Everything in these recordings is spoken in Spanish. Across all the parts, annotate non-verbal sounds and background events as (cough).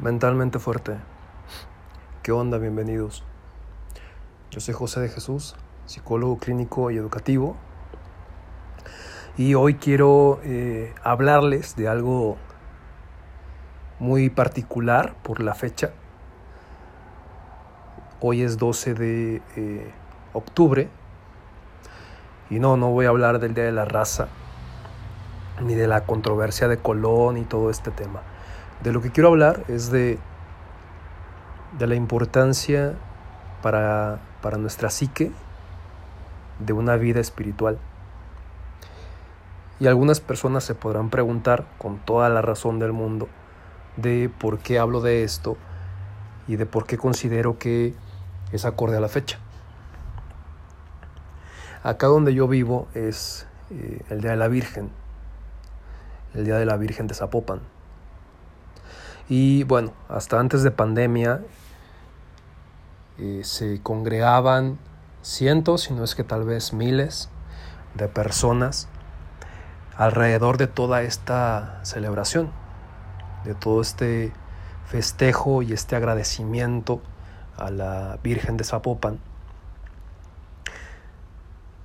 Mentalmente fuerte. ¿Qué onda? Bienvenidos. Yo soy José de Jesús, psicólogo clínico y educativo. Y hoy quiero eh, hablarles de algo muy particular por la fecha. Hoy es 12 de eh, octubre. Y no, no voy a hablar del Día de la Raza, ni de la controversia de Colón y todo este tema de lo que quiero hablar es de, de la importancia para, para nuestra psique de una vida espiritual. Y algunas personas se podrán preguntar con toda la razón del mundo de por qué hablo de esto y de por qué considero que es acorde a la fecha. Acá donde yo vivo es eh, el Día de la Virgen, el Día de la Virgen de Zapopan. Y bueno, hasta antes de pandemia eh, se congregaban cientos, si no es que tal vez miles de personas alrededor de toda esta celebración, de todo este festejo y este agradecimiento a la Virgen de Zapopan,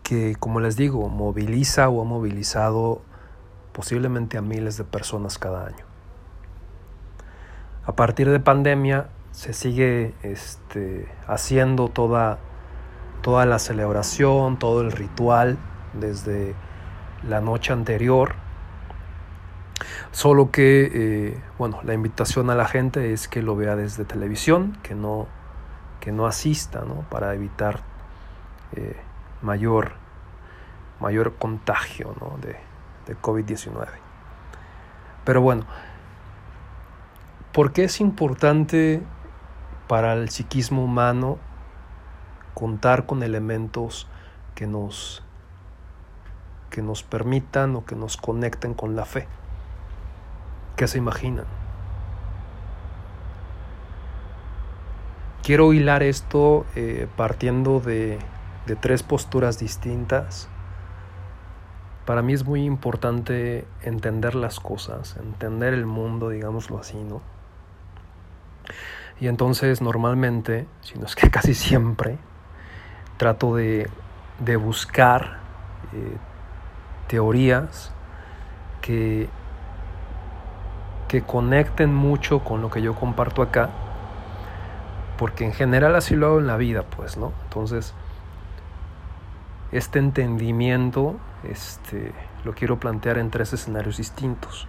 que como les digo, moviliza o ha movilizado posiblemente a miles de personas cada año. A partir de pandemia se sigue este, haciendo toda, toda la celebración, todo el ritual desde la noche anterior. Solo que, eh, bueno, la invitación a la gente es que lo vea desde televisión, que no, que no asista, ¿no? Para evitar eh, mayor, mayor contagio de, de COVID-19. Pero bueno, ¿Por qué es importante para el psiquismo humano contar con elementos que nos, que nos permitan o que nos conecten con la fe? ¿Qué se imaginan? Quiero hilar esto eh, partiendo de, de tres posturas distintas. Para mí es muy importante entender las cosas, entender el mundo, digámoslo así, ¿no? Y entonces normalmente, si no es que (laughs) casi siempre, trato de, buscar eh, teorías que, que conecten mucho con lo que yo comparto acá, porque en general así lo hago en la vida, pues, ¿no? Entonces, este entendimiento este, lo quiero plantear en tres escenarios distintos.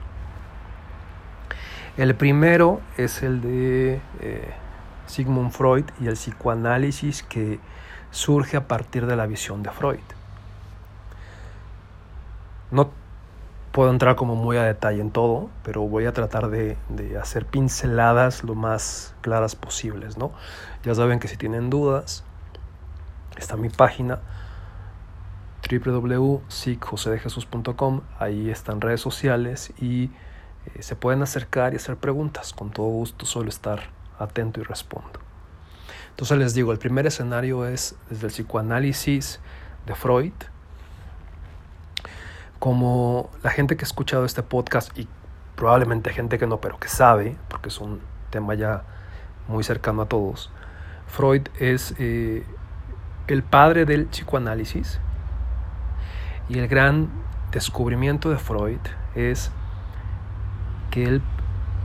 El primero es el de eh, Sigmund Freud y el psicoanálisis que surge a partir de la visión de Freud. No puedo entrar como muy a detalle en todo, pero voy a tratar de, hacer pinceladas lo más claras posibles, ¿no? Ya saben que si tienen dudas, está mi página www.psicjosedejesus.com, ahí están redes sociales y eh, se pueden acercar y hacer preguntas. Con todo gusto suelo estar atento y respondo. Entonces les digo, el primer escenario es desde el psicoanálisis de Freud. Como la gente que ha escuchado este podcast y probablemente gente que no, pero que sabe, porque es un tema ya muy cercano a todos, Freud es eh, el padre del psicoanálisis y el gran descubrimiento de Freud es que él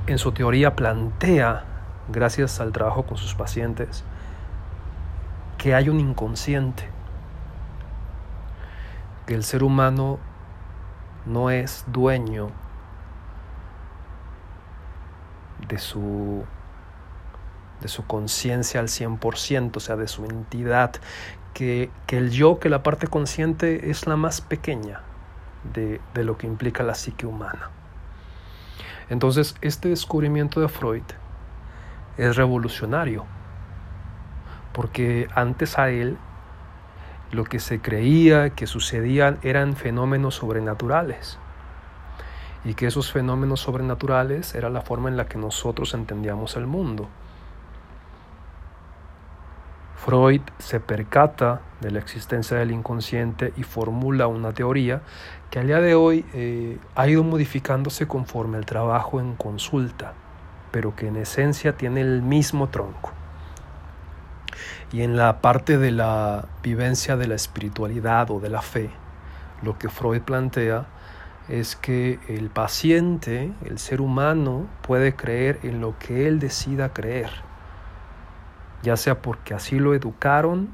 en su teoría plantea, gracias al trabajo con sus pacientes, que hay un inconsciente, que el ser humano no es dueño de su de su conciencia al 100%, o sea, de su entidad, que, que, el yo, que la parte consciente es la más pequeña de, de lo que implica la psique humana. Entonces, este descubrimiento de Freud es revolucionario, porque antes a él lo que se creía que sucedían eran fenómenos sobrenaturales y que esos fenómenos sobrenaturales era la forma en la que nosotros entendíamos el mundo. Freud se percata de la existencia del inconsciente y formula una teoría que al día de hoy eh, ha ido modificándose conforme el trabajo en consulta, pero que en esencia tiene el mismo tronco. Y en la parte de la vivencia de la espiritualidad o de la fe, lo que Freud plantea es que el paciente, el ser humano, puede creer en lo que él decida creer, ya sea porque así lo educaron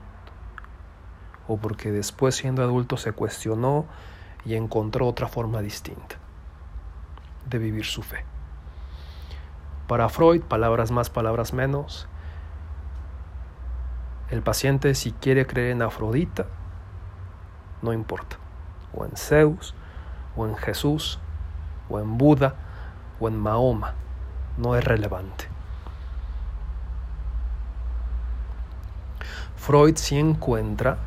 o porque después siendo adulto se cuestionó y encontró otra forma distinta de vivir su fe. Para Freud, palabras más, palabras menos, el paciente si quiere creer en Afrodita, no importa, o en Zeus, o en Jesús, o en Buda, o en Mahoma, no es relevante. Freud sí encuentra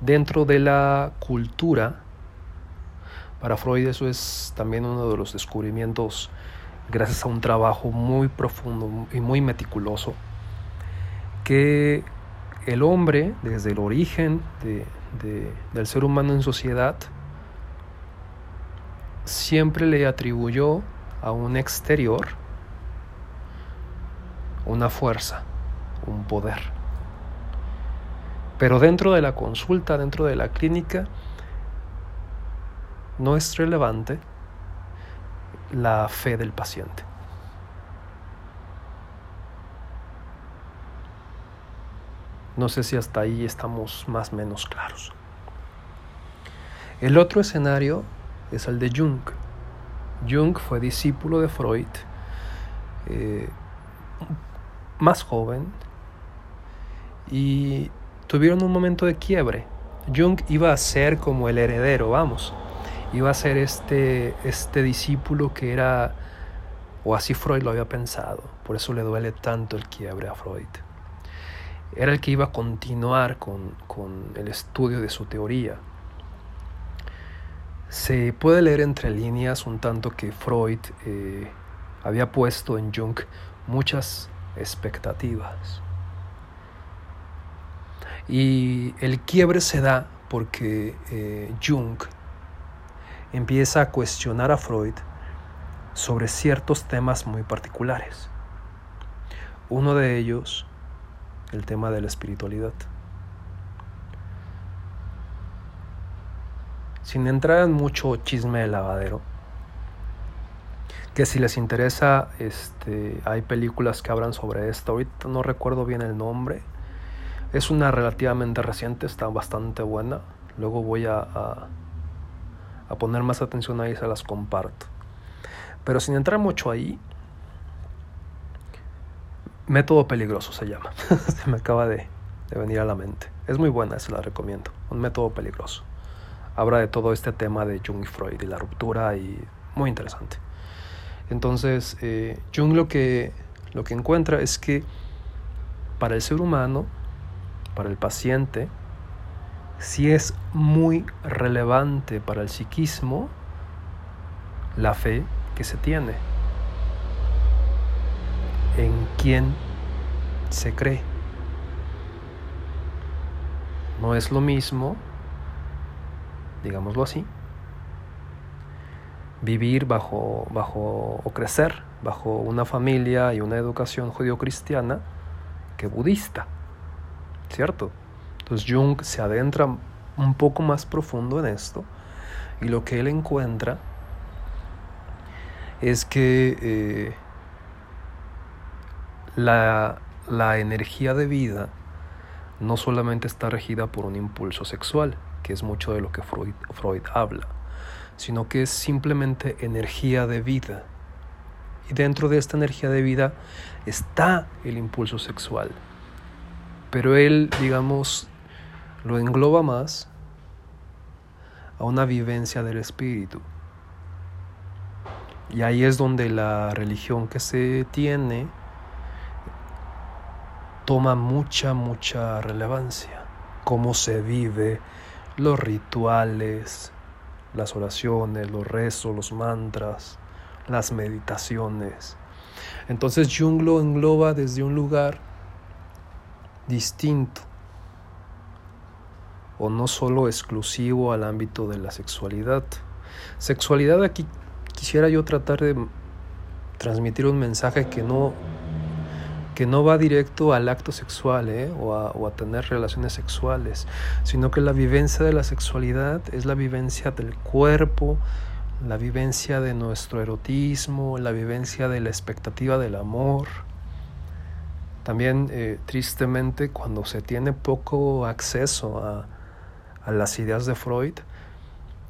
dentro de la cultura, para Freud eso es también uno de los descubrimientos gracias a un trabajo muy profundo y muy meticuloso, que el hombre, desde el origen del ser humano en sociedad, siempre le atribuyó a un exterior una fuerza, un poder. Pero dentro de la consulta, dentro de la clínica, no es relevante la fe del paciente. No sé si hasta ahí estamos más o menos claros. El otro escenario es el de Jung. Jung fue discípulo de Freud, eh, más joven, y tuvieron un momento de quiebre. Jung iba a ser como el heredero, vamos, iba a ser este, este discípulo que era, o así Freud lo había pensado, por eso le duele tanto el quiebre a Freud. Era el que iba a continuar con, con el estudio de su teoría. Se puede leer entre líneas un tanto que Freud eh, había puesto en Jung muchas expectativas. Y el quiebre se da porque eh, Jung empieza a cuestionar a Freud sobre ciertos temas muy particulares. Uno de ellos, el tema de la espiritualidad. sin entrar en mucho chisme de lavadero, que si les interesa, este, hay películas que hablan sobre esto. Ahorita no recuerdo bien el nombre. Es una relativamente reciente, está bastante buena. Luego voy a, a, poner más atención ahí, se las comparto. Pero sin entrar mucho ahí, Método peligroso se llama. (laughs) se me acaba de, de venir a la mente. Es muy buena, se la recomiendo. Un método peligroso habla de todo este tema de Jung y Freud y la ruptura y muy interesante. Entonces, eh, Jung lo que, lo que encuentra es que para el ser humano, para el paciente, sí es muy relevante para el psiquismo la fe que se tiene, en quién se cree. No es lo mismo digámoslo así, vivir bajo, bajo o crecer bajo una familia y una educación judio-cristiana que budista, ¿cierto? Entonces Jung se adentra un poco más profundo en esto y lo que él encuentra es que eh, la, la energía de vida no solamente está regida por un impulso sexual, que es mucho de lo que Freud, Freud habla, sino que es simplemente energía de vida. Y dentro de esta energía de vida está el impulso sexual. Pero él, digamos, lo engloba más a una vivencia del espíritu. Y ahí es donde la religión que se tiene toma mucha, mucha relevancia. Cómo se vive los rituales, las oraciones, los rezos, los mantras, las meditaciones. Entonces Jung lo engloba desde un lugar distinto o no solo exclusivo al ámbito de la sexualidad. Sexualidad aquí quisiera yo tratar de transmitir un mensaje que no, que no va directo al acto sexual ¿eh? o, a, o a tener relaciones sexuales, sino que la vivencia de la sexualidad es la vivencia del cuerpo, la vivencia de nuestro erotismo, la vivencia de la expectativa del amor. También, eh, tristemente, cuando se tiene poco acceso a, a las ideas de Freud,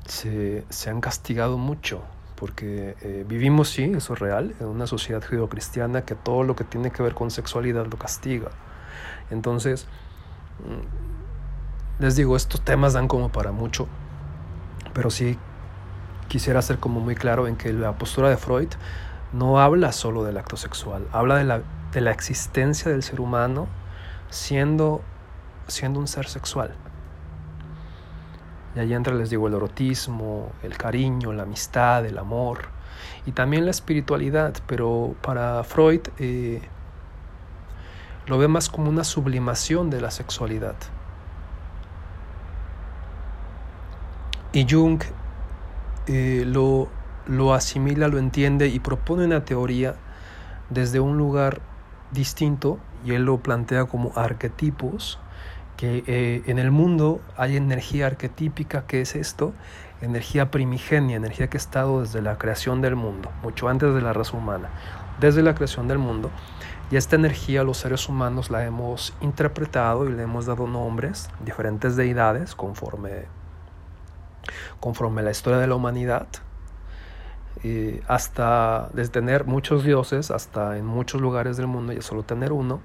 se, se han castigado mucho, porque eh, vivimos, sí, eso es real, en una sociedad judeocristiana que todo lo que tiene que ver con sexualidad lo castiga. Entonces, mm, les digo, estos temas dan como para mucho, pero sí quisiera ser como muy claro en que la postura de Freud no habla solo del acto sexual, habla de la, de la existencia del ser humano siendo, siendo un ser sexual. Y ahí entra, les digo, el erotismo, el cariño, la amistad, el amor y también la espiritualidad, pero para Freud eh, lo ve más como una sublimación de la sexualidad. Y Jung eh, lo, lo asimila, lo entiende y propone una teoría desde un lugar distinto y él lo plantea como arquetipos, que eh, en el mundo hay energía arquetípica, que es esto? Energía primigenia, energía que ha estado desde la creación del mundo, mucho antes de la raza humana, desde la creación del mundo. Y esta energía los seres humanos la hemos interpretado y le hemos dado nombres, diferentes deidades, conforme conforme la historia de la humanidad, hasta desde tener muchos dioses, hasta en muchos lugares del mundo ya solo tener uno,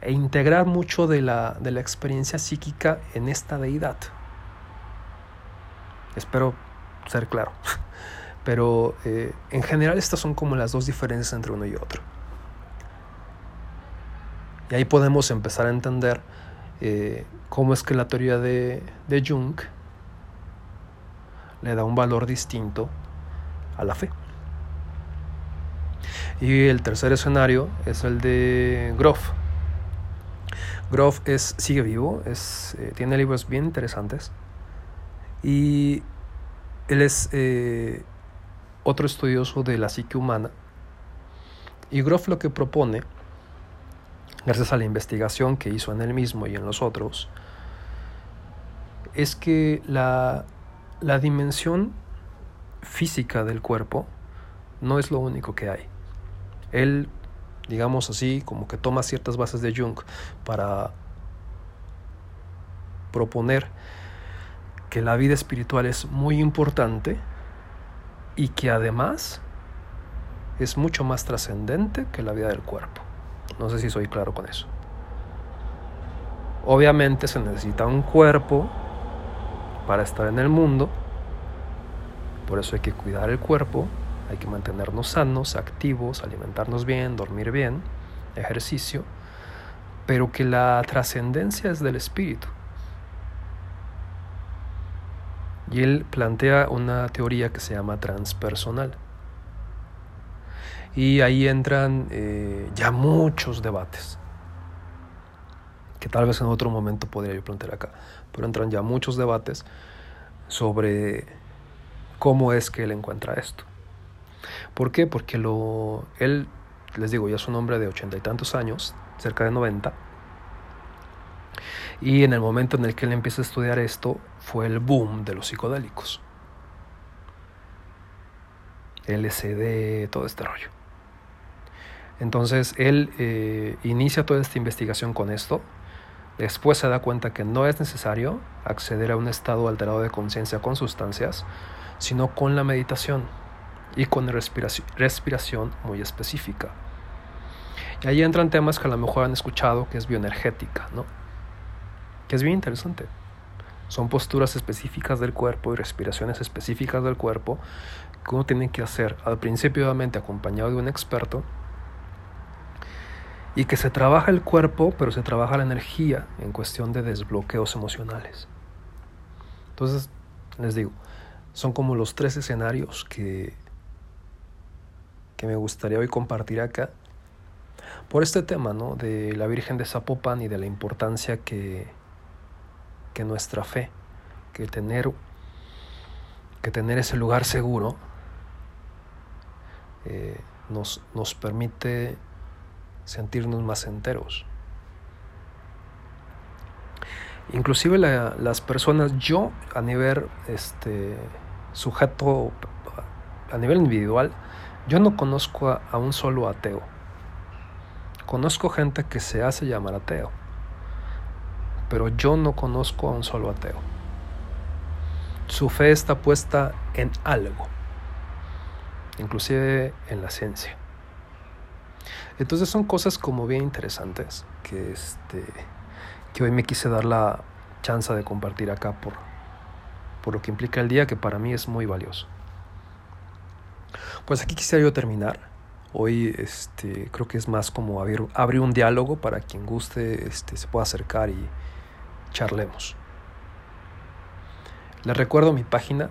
e integrar mucho de la, de la experiencia psíquica en esta deidad. Espero ser claro. (laughs) Pero eh, en general estas son como las dos diferencias entre uno y otro. Y ahí podemos empezar a entender eh, cómo es que la teoría de, de Jung le da un valor distinto a la fe. Y el tercer escenario es el de Groff. Groff es, sigue vivo, es, eh, tiene libros bien interesantes. Y él es eh, otro estudioso de la psique humana. Y Groff lo que propone, gracias a la investigación que hizo en él mismo y en los otros, es que la la dimensión física del cuerpo no es lo único que hay. Él, digamos así, como que toma ciertas bases de Jung para proponer que la vida espiritual es muy importante y que además es mucho más trascendente que la vida del cuerpo. No sé si soy claro con eso. Obviamente se necesita un cuerpo para estar en el mundo. Por eso hay que cuidar el cuerpo, hay que mantenernos sanos, activos, alimentarnos bien, dormir bien, ejercicio, pero que la trascendencia es del espíritu. Y él plantea una teoría que se llama transpersonal. Y ahí entran eh, ya muchos debates, que tal vez en otro momento podría yo plantear acá pero entran ya muchos debates sobre cómo es que él encuentra esto. ¿Por qué? Porque lo, él, les digo, ya es un hombre de ochenta y tantos años, cerca de noventa, y en el momento en el que él empieza a estudiar esto fue el boom de los psicodélicos. LSD, todo este rollo. Entonces él eh, inicia toda esta investigación con esto, Después se da cuenta que no es necesario acceder a un estado alterado de conciencia con sustancias, sino con la meditación y con respiración, muy específica. Y ahí entran temas que a lo mejor han escuchado, que es bioenergética, ¿no? Que es bien interesante. Son posturas específicas del cuerpo y respiraciones específicas del cuerpo que uno tiene que hacer al principio, obviamente, acompañado de un experto, y que se trabaja el cuerpo, pero se trabaja la energía en cuestión de desbloqueos emocionales. Entonces, les digo, son como los tres escenarios que, que me gustaría hoy compartir acá por este tema ¿no? de la Virgen de Zapopan y de la importancia que, que nuestra fe, que tener, que tener ese lugar seguro, eh, nos, nos permite sentirnos más enteros. Inclusive las personas, yo a nivel este, sujeto, a nivel individual, yo no conozco a, un solo ateo. Conozco gente que se hace llamar ateo, pero yo no conozco a un solo ateo. Su fe está puesta en algo, inclusive en la ciencia. Entonces son cosas como bien interesantes que, este, que hoy me quise dar la chance de compartir acá por, por lo que implica el día que para mí es muy valioso. Pues aquí quisiera yo terminar. Hoy este, creo que es más como abrir, abrir un diálogo para quien guste este, se pueda acercar y charlemos. Les recuerdo mi página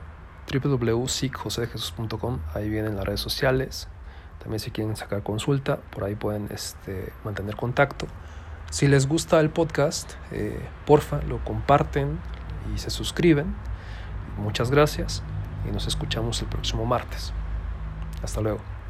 www.sicjosedejesus.com, ahí vienen las redes sociales. También si quieren sacar consulta, por ahí pueden este, mantener contacto. Si les gusta el podcast, eh, porfa, lo comparten y se suscriben. Muchas gracias y nos escuchamos el próximo martes. Hasta luego.